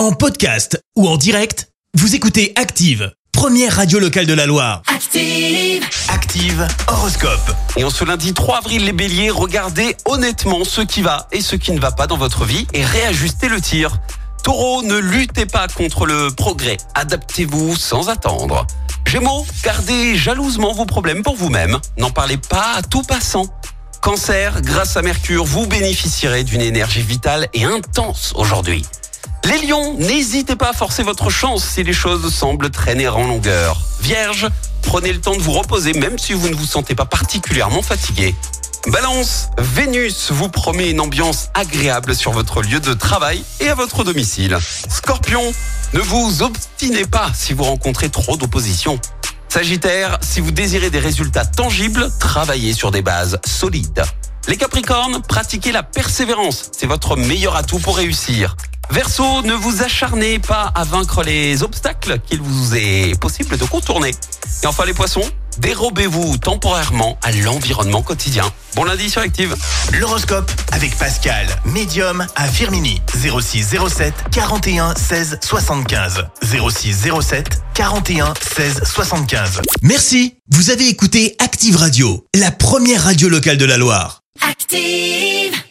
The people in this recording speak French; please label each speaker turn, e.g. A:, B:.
A: En podcast ou en direct, vous écoutez Active, première radio locale de la Loire.
B: Active.
A: Active Horoscope.
C: Et en ce lundi 3 avril, les béliers, regardez honnêtement ce qui va et ce qui ne va pas dans votre vie et réajustez le tir. Taureau, ne luttez pas contre le progrès, adaptez-vous sans attendre. Gémeaux, gardez jalousement vos problèmes pour vous-même, n'en parlez pas à tout passant. Cancer, grâce à Mercure, vous bénéficierez d'une énergie vitale et intense aujourd'hui. Les lions, n'hésitez pas à forcer votre chance si les choses semblent traîner en longueur. Vierge, prenez le temps de vous reposer même si vous ne vous sentez pas particulièrement fatigué. Balance, Vénus vous promet une ambiance agréable sur votre lieu de travail et à votre domicile. Scorpion, ne vous obstinez pas si vous rencontrez trop d'opposition. Sagittaire, si vous désirez des résultats tangibles, travaillez sur des bases solides. Les Capricornes, pratiquez la persévérance, c'est votre meilleur atout pour réussir. Verseau, ne vous acharnez pas à vaincre les obstacles qu'il vous est possible de contourner. Et enfin les Poissons, dérobez-vous temporairement à l'environnement quotidien. Bon lundi sur Active.
A: L'horoscope avec Pascal, médium à Firmini. 06 07 41 16 75. 06 07 41 16 75. Merci, vous avez écouté Active Radio, la première radio locale de la Loire.
B: Active.